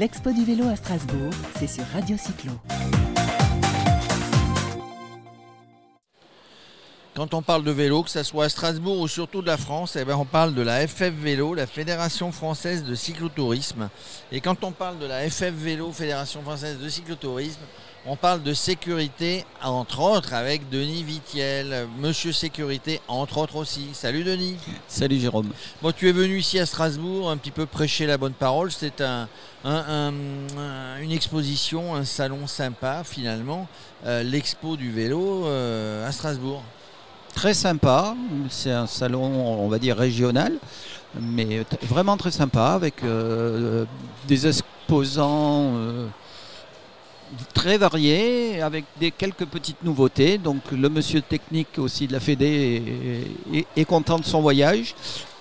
L'Expo du vélo à Strasbourg, c'est sur Radio Cyclo. Quand on parle de vélo, que ce soit à Strasbourg ou surtout de la France, eh ben on parle de la FF Vélo, la Fédération française de cyclotourisme. Et quand on parle de la FF Vélo, Fédération française de cyclotourisme, on parle de sécurité, entre autres, avec Denis Vitiel, Monsieur Sécurité, entre autres aussi. Salut Denis. Salut Jérôme. Bon, tu es venu ici à Strasbourg un petit peu prêcher la bonne parole. C'est un, une exposition, un salon sympa finalement, euh, l'expo du vélo euh, à Strasbourg. Très sympa, c'est un salon on va dire régional, mais vraiment très sympa avec euh, des exposants très variés avec des quelques petites nouveautés. Donc le monsieur technique aussi de la Fédé est, content de son voyage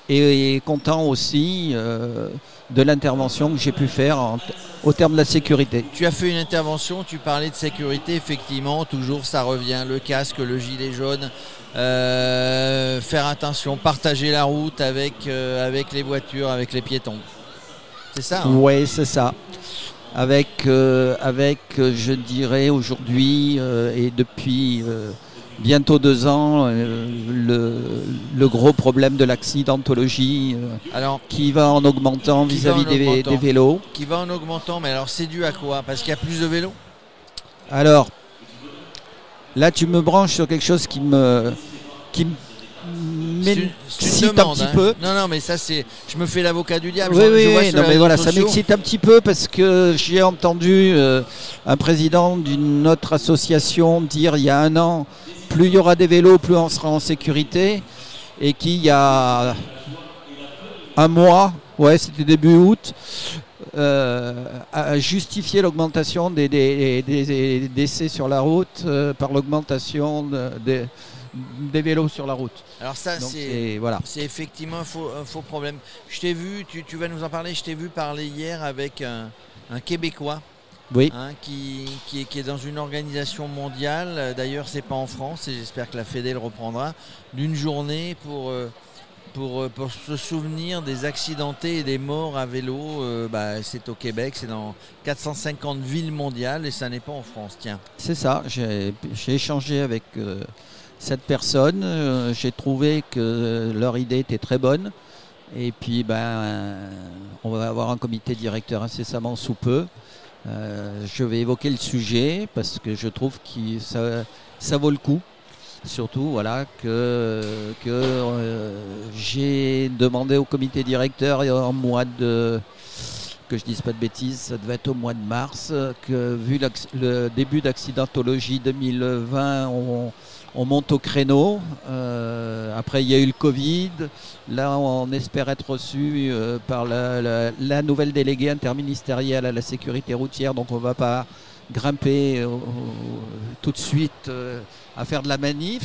et est content aussi euh, de l'intervention que j'ai pu faire au terme de la sécurité. Tu as fait une intervention, tu parlais de sécurité, effectivement, toujours ça revient, le casque, le gilet jaune, euh, faire attention, partager la route avec, euh, avec les voitures, avec les piétons. C'est ça hein? Oui, c'est ça avec, euh, avec euh, je dirais aujourd'hui euh, et depuis bientôt deux ans le, gros problème de l'accidentologie alors, qui va en augmentant vis-à-vis des, des, vélos. Qui va en augmentant, mais alors c'est dû à quoi? Parce qu'il y a plus de vélos? Alors, là tu me branches sur quelque chose qui me, qui me m'excite un petit hein. peu. Non, non, mais ça, c'est. Je me fais l'avocat du diable. Oui, oui, non, mais voilà, ça m'excite un petit peu parce que j'ai entendu euh, un président d'une autre association dire il y a un an plus il y aura des vélos, plus on sera en sécurité. Et qu'il y a un mois, ouais, c'était début août, euh, a justifié l'augmentation des, décès sur la route euh, par l'augmentation des des vélos sur la route. Alors ça, c'est voilà. effectivement un faux, problème. Je t'ai vu, tu, vas nous en parler, je t'ai vu parler hier avec un, Québécois. Oui. Hein, qui, qui, est, dans une organisation mondiale, d'ailleurs c'est pas en France et j'espère que la Fédé le reprendra, d'une journée pour, euh, pour, euh, pour, se souvenir des accidentés et des morts à vélo. Euh, bah, c'est au Québec, c'est dans 450 villes mondiales et ça n'est pas en France. Tiens. C'est ça, j'ai échangé avec cette personne. Euh, j'ai trouvé que leur idée était très bonne. Et puis, ben, on va avoir un comité directeur incessamment sous peu. Euh, je vais évoquer le sujet parce que je trouve que ça, vaut le coup. Surtout, voilà, que, euh, j'ai demandé au comité directeur en mois de que je dise pas de bêtises, ça devait être au mois de mars, que vu le début d'accidentologie 2020, on, on monte au créneau. Euh, après, il y a eu le Covid. Là, on espère être reçu euh, par la, nouvelle déléguée interministérielle à la sécurité routière. Donc, on ne va pas grimper euh, tout de suite à faire de la manif.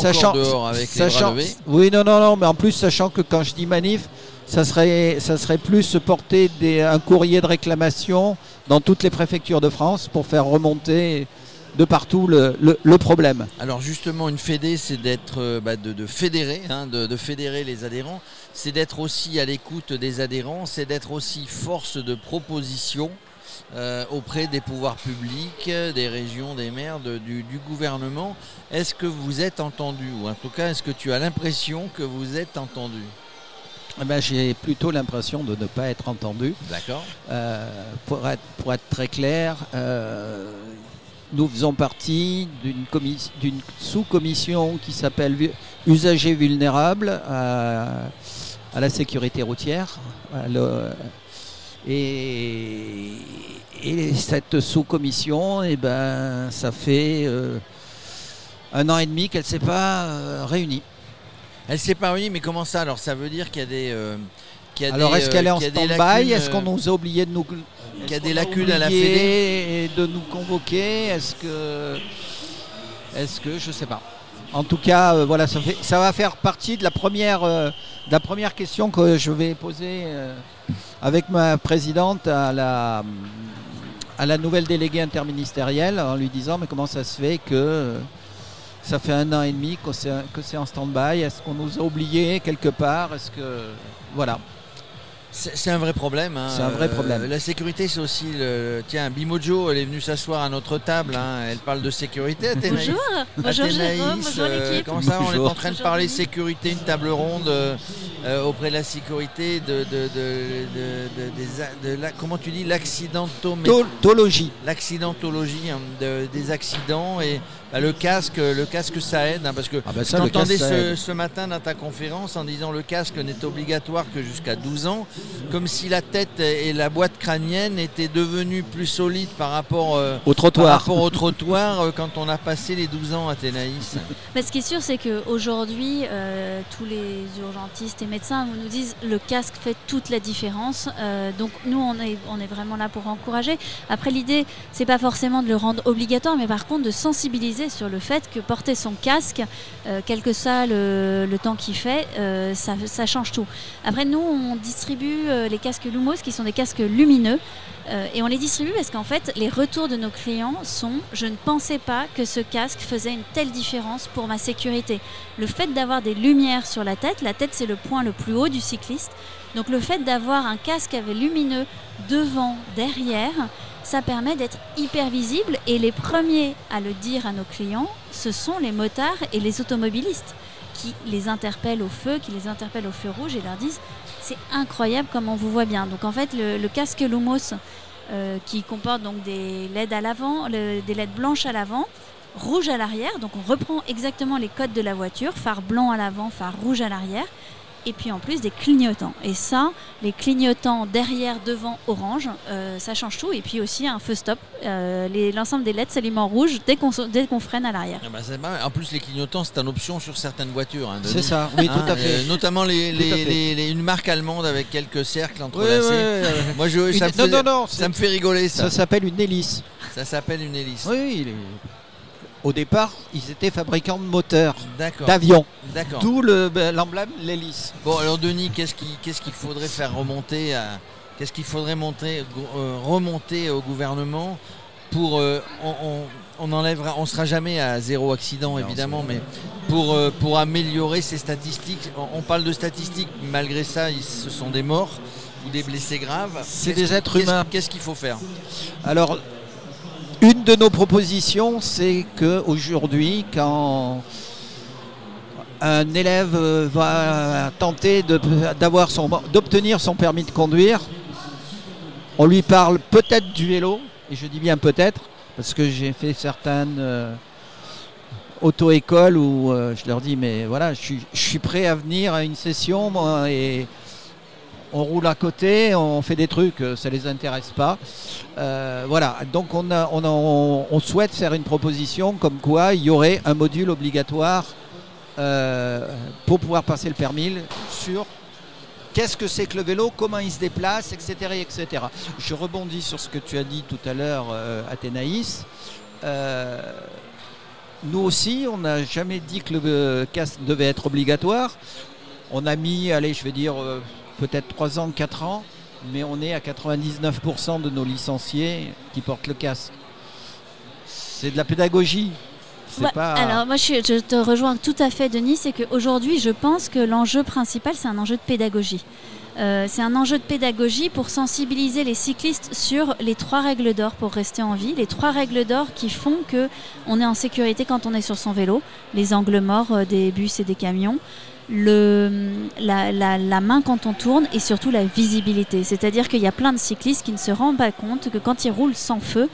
sachant, dehors avec sachant, oui, non, non, non, mais en plus, sachant que quand je dis manif, ça serait, ça serait plus porter des, un courrier de réclamation dans toutes les préfectures de France pour faire remonter de partout le, problème. Alors justement, une fédé, c'est d'être, euh, bah, de, fédérer, hein, de, fédérer les adhérents, c'est d'être aussi à l'écoute des adhérents, c'est d'être aussi force de proposition euh, auprès des pouvoirs publics, des régions, des maires, du, gouvernement. Est-ce que vous êtes entendu? Ou en tout cas, est-ce que tu as l'impression que vous êtes entendu? Eh ben, J'ai plutôt l'impression de ne pas être entendu. D'accord. Euh, pour, être, pour être très clair, nous faisons partie d'une sous-commission qui s'appelle Usagers vulnérables à, la sécurité routière. Et, cette sous-commission, eh ben, ça fait euh, un an et demi qu'elle ne s'est pas euh, réunie. Elle ne s'est pas réunie, mais comment ça? Alors ça veut dire qu'il y a des... Euh, alors est-ce qu'elle est en stand-by Est-ce qu'on nous a oublié de nous qu'il y a des lacunes à la Fédé et de nous convoquer Est-ce que, est-ce que, je sais pas. En tout cas, euh, voilà, ça, fait, ça, va faire partie de la première, euh, la première question que je vais poser euh, avec ma présidente à la, à la nouvelle déléguée interministérielle en lui disant mais comment ça se fait que ça fait un an et demi que c'est, en stand-by? Est-ce qu'on nous a oubliés quelque part? Est-ce que voilà C'est un vrai problème. Hein. C'est un vrai problème. Euh, la sécurité, c'est aussi le. Tiens, Bimojo, elle est venue s'asseoir à notre table. hein. Elle parle de sécurité. Athénaïs. Bonjour, bonjour Athénaïs, Jérôme, bonjour euh, l'équipe. comment ça On est en train de parler sécurité, une table ronde euh, euh, auprès de la sécurité de, de, de, de- la, comment tu dis Tautologie. l'accidentologie hein, de- des accidents et bah, le casque, le casque ça aide hein, parce que Ah bah ça, J'entendais ce, ce matin dans ta conférence en disant le casque n'est obligatoire que jusqu'à 12 ans, comme si la tête et la boîte crânienne étaient devenues plus solides par rapport, euh, Au par trottoir. rapport au trottoir euh, quand on a passé les 12 ans, Athénaïs. Mais ce qui est sûr, c'est qu'aujourd'hui, euh, tous les urgentistes et médecins nous disent le casque fait toute la différence. Euh, donc nous, on est, on est vraiment là pour encourager. Après, l'idée, c'est pas forcément de le rendre obligatoire, mais par contre de sensibiliser sur le fait que porter son casque, euh, quel que soit le, le temps qu'il fait, euh, ça, ça change tout. Après, nous, on distribue euh, les casques Lumos, qui sont des casques lumineux. Euh, et on les distribue parce qu'en fait, les retours de nos clients sont je ne pensais pas que ce casque faisait une telle différence pour ma sécurité. Le fait d'avoir des lumières sur la tête, la tête c'est le point le plus haut du cycliste. Donc le fait d'avoir un casque avec lumineux devant, derrière, ça permet d'être hyper visible. Et les premiers à le dire à nos clients, ce sont les motards et les automobilistes qui les interpellent au feu, qui les interpellent au feu rouge et leur disent c'est incroyable comme on vous voit bien. Donc en fait, le, casque Lumos, euh, qui comporte des LED à l'avant, des LED blanches à l'avant, rouge à l'arrière. Donc on reprend exactement les codes de la voiture, phare blanc à l'avant, phare rouge à l'arrière. Et puis en plus des clignotants. Et ça, les clignotants derrière, devant, orange, euh, ça change tout. Et puis aussi un feu stop. Euh, L'ensemble des LED s'allument en rouge dès qu'on dès qu'on freine à l'arrière. Ah bah, pas mal. en plus, les clignotants, c'est une option sur certaines voitures. hein. C'est ça, oui, Hein, tout à fait. euh, notamment les, Tout à les- fait. les- les- une marque allemande avec quelques cercles entrelacés. ouais, ouais. Moi, je, ça, Une- me non, faisait- non, non, ça me fait rigoler, ça. ça s'appelle une hélice. Ça s'appelle une hélice. Oui, il est- au départ, ils étaient fabricants de moteurs, d'avions. D'accord. D'où le- ben, l'emblème, l'hélice. Bon, alors Denis, qu'est-ce qui- qu'est-ce qu'il faudrait faire remonter à- Qu'est-ce qu'il faudrait monter, euh, remonter au gouvernement pour euh, on, on, on enlèvera, on sera jamais à zéro accident évidemment, mais pour euh, pour améliorer ces statistiques, on, on parle de statistiques, malgré ça, ils- ce sont des morts ou des blessés graves. C'est des êtres humains. Qu'est-ce qu'il faut faire? Alors, une de nos propositions, c'est qu'aujourd'hui, quand un élève va tenter d'avoir son- d'obtenir son permis de conduire, on lui parle peut-être du vélo, et je dis bien peut-être, parce que j'ai fait certaines euh, auto-écoles où euh, je leur dis, mais voilà, je suis, je suis prêt à venir à une session, moi, et on roule à côté, on fait des trucs, euh, ça les intéresse pas. Euh, voilà, donc on, souhaite faire une proposition comme quoi il y aurait un module obligatoire euh, pour pouvoir passer le permis sur qu'est-ce que c'est que le vélo, comment il se déplace, etc., etc. Je rebondis sur ce que tu as dit tout à l'heure, Athénaïs. Nous aussi, on n'a jamais dit que le casque devait être obligatoire. On a mis, allez, je vais dire, peut-être 3 ans, 4 ans, mais on est à 99% de nos licenciés qui portent le casque. C'est de la pédagogie. Pas... Alors moi je te rejoins tout à fait Denis, c'est qu'aujourd'hui je pense que l'enjeu principal c'est un enjeu de pédagogie. Euh, c'est un enjeu de pédagogie pour sensibiliser les cyclistes sur les trois règles d'or pour rester en vie, les trois règles d'or qui font que on est en sécurité quand on est sur son vélo, les angles morts euh, des bus et des camions, le, la, la- la main quand on tourne et surtout la visibilité. C'est-à-dire qu'il y a plein de cyclistes qui ne se rendent pas compte que quand ils roulent sans feu,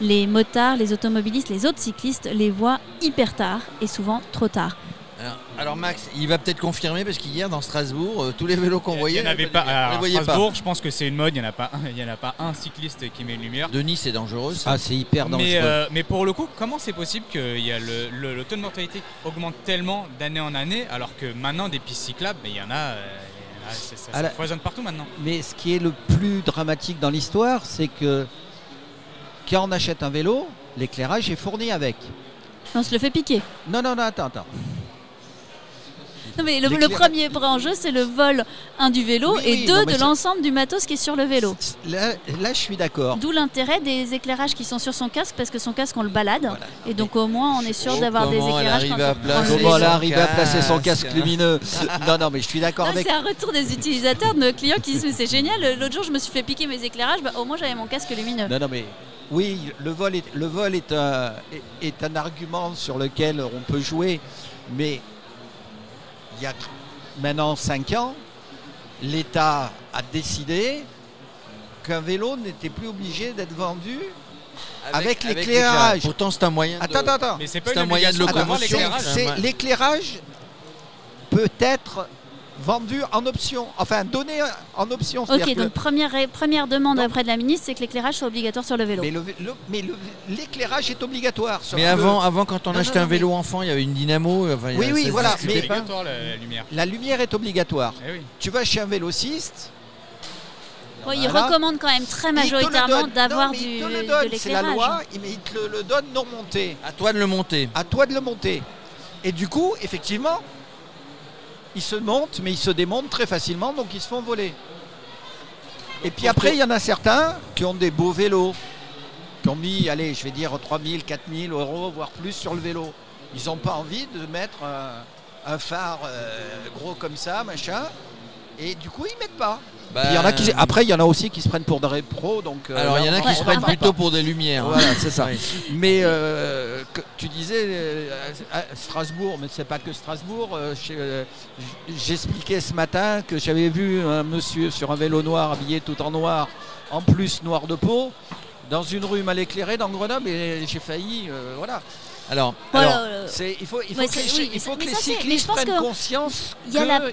les motards, les automobilistes, les autres cyclistes les voient hyper tard et souvent trop tard. Alors, alors, Max, il va peut-être confirmer parce qu'hier dans Strasbourg, euh, tous les vélos qu'on voyait, Il n'y en avait pas. les Alors, voyait Strasbourg, je pense que c'est une mode. Il n'y en, a pas un- il y en a pas un cycliste qui met une lumière. Denis, c'est dangereux. ça. Ah, c'est hyper dangereux. Mais, euh, mais pour le coup, comment c'est possible que il y a le, le- le taux de mortalité augmente tellement d'année en année alors que maintenant des pistes cyclables, mais il y en a, euh, il y en a, c'est- ça, foisonne partout maintenant. Mais ce qui est le plus dramatique dans l'histoire, c'est que quand on achète un vélo, l'éclairage est fourni avec. On se le fait piquer. Non, non, non, attends, attends. Non, mais le, le premier enjeu, c'est le vol, un du vélo, Oui, et oui, deux, non, de l'ensemble du matos qui est sur le vélo. Là, là, je suis d'accord. D'où l'intérêt des éclairages qui sont sur son casque, parce que son casque, on le balade. Voilà. Et donc, au moins, on est sûr Oh, d'avoir des elle éclairages quand on placer Comment elle son arrive à placer son casque. lumineux Non, non, mais je suis d'accord avec. C'est un retour des utilisateurs, de nos clients qui disent Mais c'est génial. L'autre jour, je me suis fait piquer mes éclairages. Bah, au moins, j'avais mon casque lumineux. Non, non, mais oui, le vol est, le vol est, un, est, est un argument sur lequel on peut jouer, mais il y a maintenant 5 ans, l'État a décidé qu'un vélo n'était plus obligé d'être vendu. Avec l'éclairage. Pourtant, c'est un moyen. de- Attends, attends, attends. Mais c'est pas C'est une un moyen de locomotion. L'éclairage peut être vendu en option, enfin donné en option. Ok, donc première, première demande Non. auprès de la ministre, c'est que l'éclairage soit obligatoire sur le vélo. mais le- le- mais le- l'éclairage est obligatoire. sauf Mais avant, avant, quand on Non, achetait non, un vélo enfant, il y avait une dynamo. Enfin, Oui, oui, voilà, mais- C'est pas. obligatoire la, la lumière. la lumière est obligatoire. Eh oui. Tu vas chez un vélociste, Oui, il recommande quand même très majoritairement d'avoir du, donne, c'est la l'éclairage. loi, mais il te le, le donne non monté. À toi de le monter. À toi de le monter. Et du coup, effectivement, ils se montent, mais ils se démontent très facilement, donc ils se font voler. Et puis après, il y en a certains qui ont des beaux vélos, qui ont mis, allez, je vais dire 3000, 4000 euros, voire plus sur le vélo. Ils n'ont pas envie de mettre un, un phare euh, gros comme ça, machin. Et du coup, ils mettent pas. Bah, Il y en a qui, après, il y en a aussi qui se prennent pour des pros. Donc, euh, Alors, il y en a qui se prennent plutôt pour des lumières. Voilà, c'est ça. Oui. Mais euh, que- tu disais euh, à Strasbourg, mais c'est pas que Strasbourg. euh, euh, J'expliquais ce matin que j'avais vu un monsieur sur un vélo noir habillé tout en noir, en plus noir de peau, dans une rue mal éclairée dans Grenoble et j'ai failli, euh, voilà. Alors, euh, C'est- il faut, il faut Ouais, que les, oui, il faut mais que les ça, c'est- mais je cyclistes prennent conscience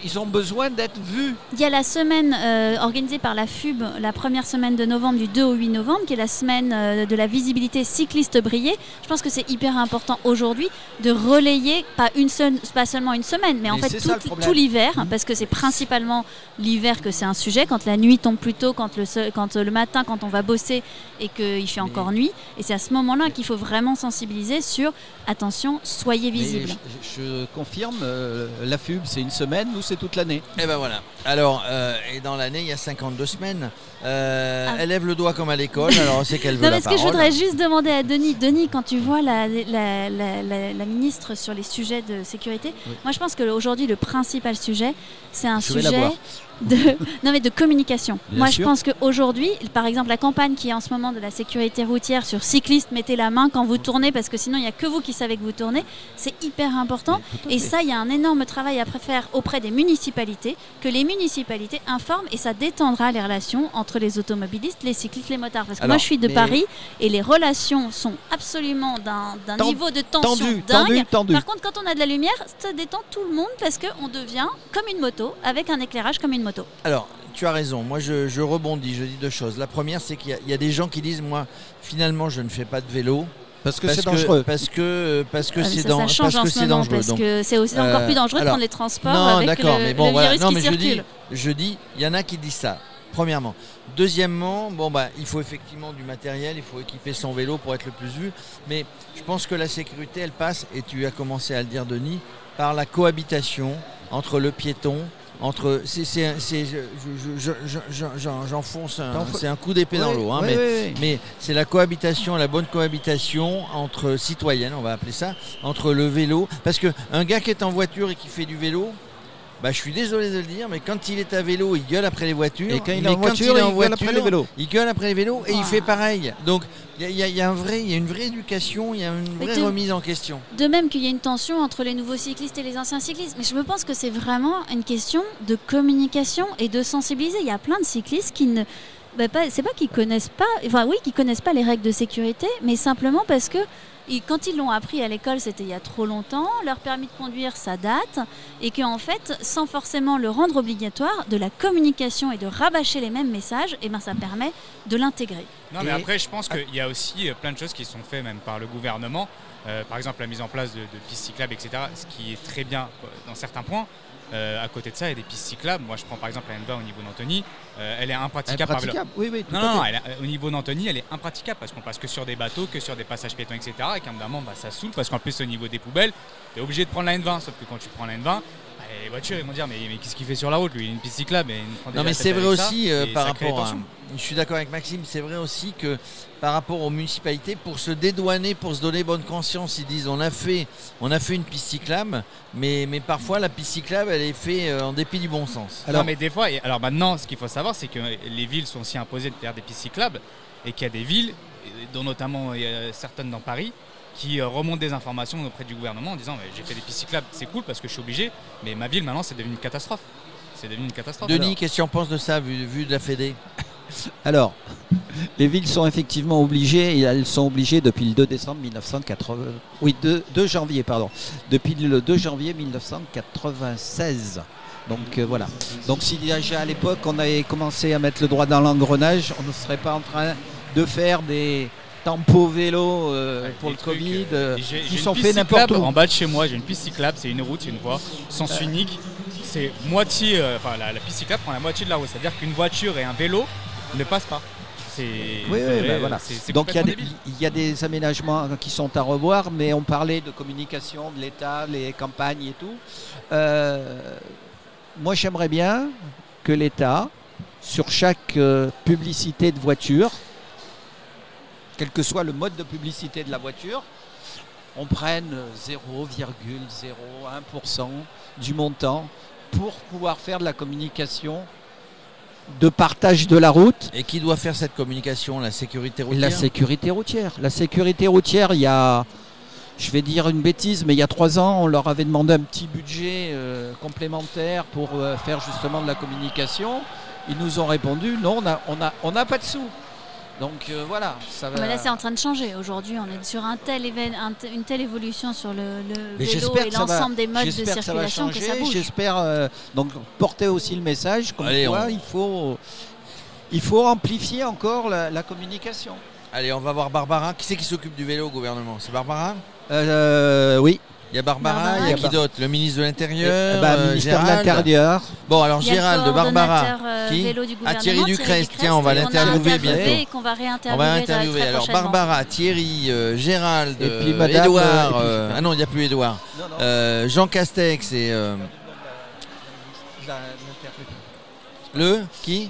qu'ils ont besoin d'être vus. Il y a la semaine euh, organisée par la FUB, la première semaine de novembre, du 2 au 8 novembre, qui est la semaine euh, de la visibilité cycliste brillée. Je pense que c'est hyper important aujourd'hui de relayer, pas, une seule, pas seulement une semaine, mais en Mais fait tout, l'hiver, parce que c'est principalement l'hiver que c'est un sujet, quand la nuit tombe plus tôt, quand le, quand le matin, quand on va bosser et qu'il fait encore nuit. Et c'est à ce moment-là qu'il faut vraiment sensibiliser sur, attention, soyez visible. je, je confirme, euh, la FUB c'est une semaine, nous c'est toute l'année. et ben voilà. Alors, euh, et dans l'année, il y a 52 semaines. Euh, Ah. Elle lève le doigt comme à l'école, alors c'est qu'elle veut Non, la mais ce que je voudrais juste demander à Denis, Denis, quand tu vois la, la, la- la- la ministre sur les sujets de sécurité, Oui. moi je pense qu'aujourd'hui le principal sujet, c'est un Je vais la sujet voir. De, non, mais de communication. Bien moi sûr. je pense qu'aujourd'hui, par exemple, la campagne qui est en ce moment de la sécurité routière sur cyclistes, mettez la main quand vous tournez, parce que sinon il n'y a que vous qui savez que vous tournez, c'est hyper important. Et ça, il y a un énorme travail à faire auprès des municipalités, que les municipalités informent et ça détendra les relations entre les automobilistes, les cyclistes, les motards. Parce que Alors, moi, je suis de Paris et les relations sont absolument d'un niveau de tension Tendu, dingue. tendu, tendu. Par contre, quand on a de la lumière, ça détend tout le monde parce qu'on devient comme une moto, avec un éclairage comme une moto. Alors, tu as raison. Moi, je, je rebondis. Je dis deux choses. La première, c'est qu'il y a- il y, a des gens qui disent, moi, finalement, je ne fais pas de vélo Parce que c'est dangereux. Parce que parce que Ah, c'est ça, dan- ça change parce en que ce c'est moment dangereux. parce Donc, que c'est aussi euh, encore plus dangereux de alors, prendre les transports non, avec d'accord, le, mais bon, le voilà. virus Non, qui mais je circule. dis, je dis, il y en a qui disent ça. Premièrement. Deuxièmement, bon bah, il faut effectivement du matériel, il faut équiper son vélo pour être le plus vu. Mais je pense que la sécurité, elle passe, et tu as commencé à le dire, Denis, par la cohabitation entre le piéton. Entre, c'est, c'est, c'est- je- je- je- je- je- j'en- j'enfonce, un, c'est un coup d'épée dans l'eau, hein, ouais, mais ouais, ouais. mais c'est la cohabitation, la bonne cohabitation entre citoyennes, on va appeler ça, entre le vélo. Parce que un gars qui est en voiture et qui fait du vélo, bah, je suis désolé de le dire, mais quand il est à vélo, il gueule après les voitures. Et quand il est en voiture, il est il en gueule après les vélos. il gueule après les vélos et il Ah. fait pareil. Donc il y a, y y un vrai, il y a une vraie éducation, il y a une vraie de- remise en question. De même qu'il y a une tension entre les nouveaux cyclistes et les anciens cyclistes. Mais je me pense que c'est vraiment une question de communication et de sensibiliser. Il y a plein de cyclistes qui ne. Bah, pas- c'est pas qu'ils connaissent pas. Enfin, oui, qu'ils connaissent pas les règles de sécurité, mais simplement parce que. ils- quand ils l'ont appris à l'école, c'était il y a trop longtemps, leur permis de conduire, ça date, et qu'en fait, sans forcément le rendre obligatoire, de la communication et de rabâcher les mêmes messages, et ben, ça permet de l'intégrer. Non, mais Et- après, je pense qu'il y a aussi euh, plein de choses qui sont faites même par le gouvernement. Euh, par exemple, la mise en place de, de pistes cyclables, etc., ce qui est très bien euh, dans certains points. Euh, à côté de ça, il y a des pistes cyclables. Moi, je prends par exemple la N20 au niveau d'Antony. Euh, elle est impraticable, par. Impraticable. Oui, oui, tout Non, non, elle est- au niveau d'Antony, elle est impraticable parce qu'on passe que sur des bateaux, que sur des passages piétons, etc. Et qu'à un moment, bah, ça saoule parce qu'en plus, au niveau des poubelles, tu es obligé de prendre la N20. Sauf que quand tu prends la N20, bah, les voitures, ils vont dire Mais, mais qu'est-ce qu'il fait sur la route Lui, il a une piste cyclable. Et il nous prend Non mais la c'est vrai ça, aussi euh, et par rapport à... Je suis d'accord avec Maxime, c'est vrai aussi que par rapport aux municipalités, pour se dédouaner, pour se donner bonne conscience, ils disent on a fait, on a fait une piste cyclable, mais, mais parfois la piste cyclable elle est faite euh, en dépit du bon sens. Alors- non, mais des fois, et alors maintenant, ce qu'il faut savoir, c'est que les villes sont aussi imposées de faire des pistes cyclables et qu'il y a des villes, et dont notamment certaines dans Paris, qui euh, remontent des informations auprès du gouvernement en disant Mais j'ai fait des pistes cyclables, c'est cool parce que je suis obligé, mais ma ville maintenant c'est devenu une catastrophe. C'est devenu une catastrophe. Denis, qu'est-ce que tu en penses de ça vu, vu de la Fédé Alors, les villes sont effectivement obligées, et elles sont obligées depuis le 2 décembre 1980. Oui, 2, 2 janvier, pardon. Depuis le 2 janvier 1996. Donc euh, voilà. Donc si déjà à l'époque on avait commencé à mettre le droit dans l'engrenage, on ne serait pas en train de faire des tempos vélo euh, Ouais, pour le trucs, Covid euh, euh, qui j'ai une sont faits n'importe où. En bas de chez moi, j'ai une piste cyclable, c'est une route, c'est une voie, sens unique. C'est moitié, euh, enfin la, la piste cyclable prend la moitié de la route, c'est-à-dire qu'une voiture et un vélo ne passent pas. Oui, oui, ben voilà. Donc il y, a des, débile. il y a des aménagements qui sont à revoir, mais on parlait de communication de l'État, les campagnes et tout. Euh, moi j'aimerais bien que l'État, sur chaque euh, publicité de voiture, quel que soit le mode de publicité de la voiture, on prenne euh, 0,01% du montant pour pouvoir faire de la communication de partage de la route Et qui doit faire cette communication? La sécurité routière? La sécurité routière. La sécurité routière, il y a, je vais dire une bêtise, mais il y a trois ans, on leur avait demandé un petit budget euh, complémentaire pour euh, faire justement de la communication. Ils nous ont répondu non, on n'a on a, on a pas de sous. Donc euh, voilà, ça va. Mais là, c'est en train de changer. Aujourd'hui, on est sur un tel un une telle évolution sur le, vélo et ça va- l'ensemble des modes de J'espère que ça va circulation que, ça bouge. J'espère euh, donc porter aussi le message comme Allez, quoi on- il faut il faut amplifier encore la, la communication. Allez, on va voir Barbara. Qui c'est qui s'occupe du vélo au gouvernement? C'est Barbara? Euh, oui, Il y a Barbara, il y a qui d'autre? Le ministre de Eh l'Intérieur ben, euh, ministère de Gérald l'Intérieur. Bon, alors Gérald, Barbara. euh, Qui vélo du Ah, Thierry Ducrest. Tiens, on va l'interviewer bientôt. Et qu'on va On réinterviewer va très- interviewer. Alors. Barbara, Thierry, euh, Gérald, Et puis Madame, Édouard. euh, et puis- ah non, il n'y a plus Édouard. Euh, Jean Castex et euh, le qui?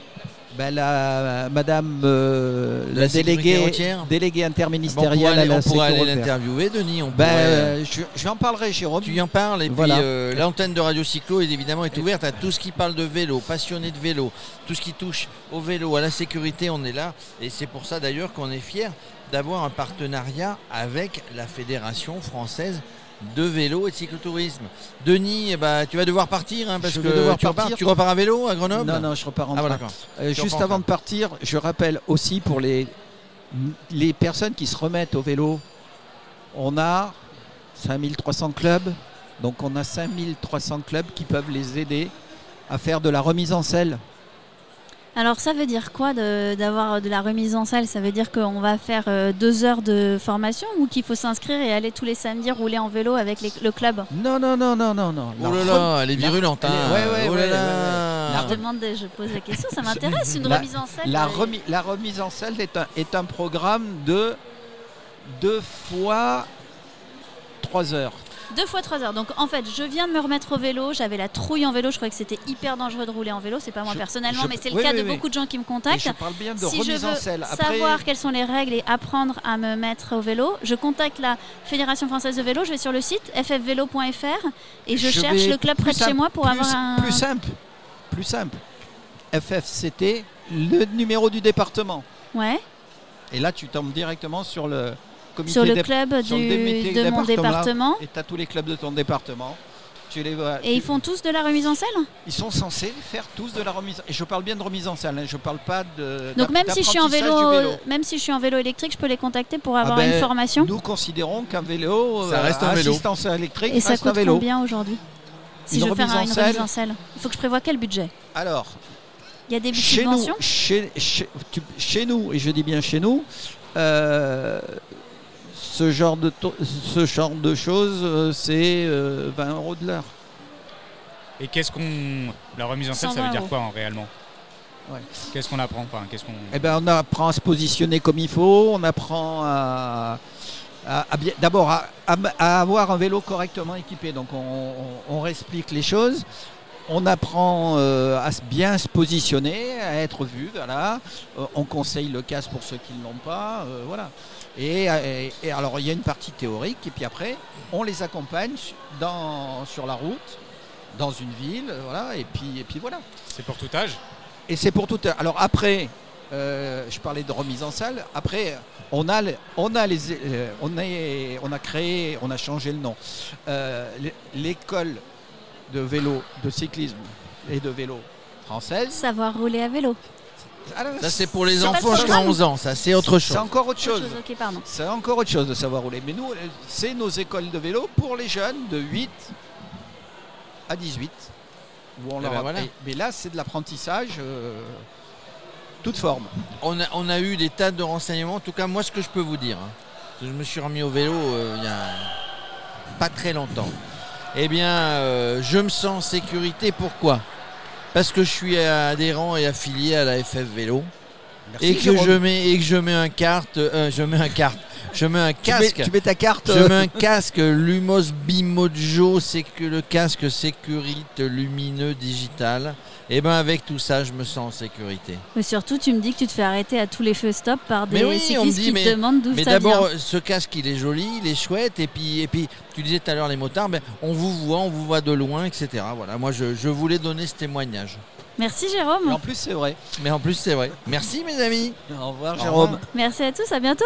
Ben, la, Madame euh, La déléguée, déléguée Bon, interministérielle aller, la on pourrait aller l'interviewer, Denis. On Ben, pourrait, euh, euh, je, je en parlerai, Jérôme. Tu y en parles et Voilà. puis euh, l'antenne de Radio Cyclo est évidemment est ouverte à tout ce qui parle de vélo, passionné de vélo, tout ce qui touche au vélo, à la sécurité, on est là et c'est pour ça d'ailleurs qu'on est fier d'avoir un partenariat avec la Fédération française de vélo et de cyclotourisme. Denis, eh ben, tu vas devoir partir hein, parce Je que devoir tu, repars, partir. tu repars à vélo à Grenoble Non, non, je repars en Ah, train. Euh, juste avant train. de partir, je rappelle aussi pour les, les personnes qui se remettent au vélo, on a 5300 clubs. Donc on a 5300 clubs qui peuvent les aider à faire de la remise en selle. Alors ça veut dire quoi de- d'avoir de, la remise en salle? Ça veut dire qu'on va faire euh, deux heures de formation ou qu'il faut s'inscrire et aller tous les samedis rouler en vélo avec les- le club? Non, non, non, non, non, non. Oh là là, elle est virulente. hein. ouais, ouais, oh là ouais, là. ouais, ouais. Je demande, je pose la question, ça m'intéresse une La- remise en salle. La, euh, remi- la remise en selle est un, est un programme de deux fois trois heures. Deux fois trois heures. Donc en fait, je viens de me remettre au vélo. J'avais la trouille en vélo. Je croyais que c'était hyper dangereux de rouler en vélo. C'est pas moi Je- personnellement, je- mais c'est le cas oui, de oui. beaucoup de gens qui me Et contactent. je parle bien de si je remise veux en selle. Après, savoir quelles sont les règles et apprendre à me mettre au vélo, je contacte la Fédération française de vélo. Je vais sur le site ffvélo.fr et je, Je cherche le club près de chez moi pour plus, avoir un. plus simple, plus simple. FFCT, le numéro du département. Ouais. Et là, tu tombes directement sur le comité Sur le club sur le de mon département. département. Et tu as tous les clubs de ton département. Tu les vois. Et ils font tous de la remise en selle ils sont censés faire tous de la remise. Et je parle bien de remise en selle. hein, Je parle pas de. Donc même si je suis en vélo, du même si je suis en vélo électrique, je peux les contacter pour Ah avoir ben, une formation. Nous considérons qu'un vélo, Ça euh, reste un vélo. assistance électrique, Et ça reste un coûte vélo. combien aujourd'hui Si Une je veux faire en une remise en selle, il faut que je prévoie quel budget Alors, Il y a des chez nous, subventions chez, chez- tu- chez nous, et je dis bien chez nous, euh, ce, genre de ce genre de choses, euh, c'est euh, 20 euros de l'heure. Et qu'est-ce qu'on. La remise en selle, ça 120 veut dire quoi en réellement? Ouais. Qu'est-ce qu'on apprend enfin, qu'est-ce qu'on... Eh ben, on apprend à se positionner comme il faut, on apprend à, à- à bien- d'abord à, à- à avoir un vélo correctement équipé. Donc on, on- on réexplique les choses. On apprend euh, à bien se positionner, à être vu. Voilà. Euh, on conseille le casque pour ceux qui ne l'ont pas. euh, voilà. Et, et- et alors il y a une partie théorique et puis après on les accompagne dans, sur la route, dans une ville. Voilà. Et puis, et puis voilà. C'est pour tout âge? Et c'est pour tout. Alors après, je parlais de remise en salle. Après, on a, on a les, on a créé, on a changé le nom. L'é- L'école de vélo, de cyclisme et de vélo française. Savoir rouler à vélo. Alors, Ça, c'est pour les enfants jusqu'à programme. 11 ans. Ça, c'est autre chose. C'est encore autre chose. chose, Ok, pardon. C'est encore autre chose de savoir rouler. Mais nous, c'est nos écoles de vélo pour les jeunes de 8 à 18. Où on Eh leur ben voilà. Mais là, c'est de l'apprentissage, euh, toute forme. On a, on a eu des tas de renseignements. En tout cas, moi, ce que je peux vous dire, hein, je me suis remis au vélo euh, il y a pas très longtemps. Eh bien, euh, je me sens en sécurité. Pourquoi? Parce que je suis adhérent et affilié à la FF Vélo et que Jérôme. je mets et que je mets un carte, euh, je mets un carte, je mets un Tu mets, casque. tu mets ta carte. Je euh, mets un casque Lumos Bimojo, c'est que le casque sécurite lumineux digital. Et ben avec tout ça, je me sens en sécurité. Mais surtout, tu me dis que tu te fais arrêter à tous les feux stop par des Mais oui, on me dit, qui mais- te demandent d'où Mais ça vient. d'abord, ce casque, il est joli, il est chouette. Et puis, et puis tu disais tout à l'heure les motards, ben, on vous voit, on vous voit de loin, etc. Voilà, moi je, je voulais donner ce témoignage. Merci Jérôme. en plus, c'est vrai. Mais en plus, c'est vrai. Merci mes amis. Au revoir, Au Jérôme. revoir. Merci à tous, à bientôt.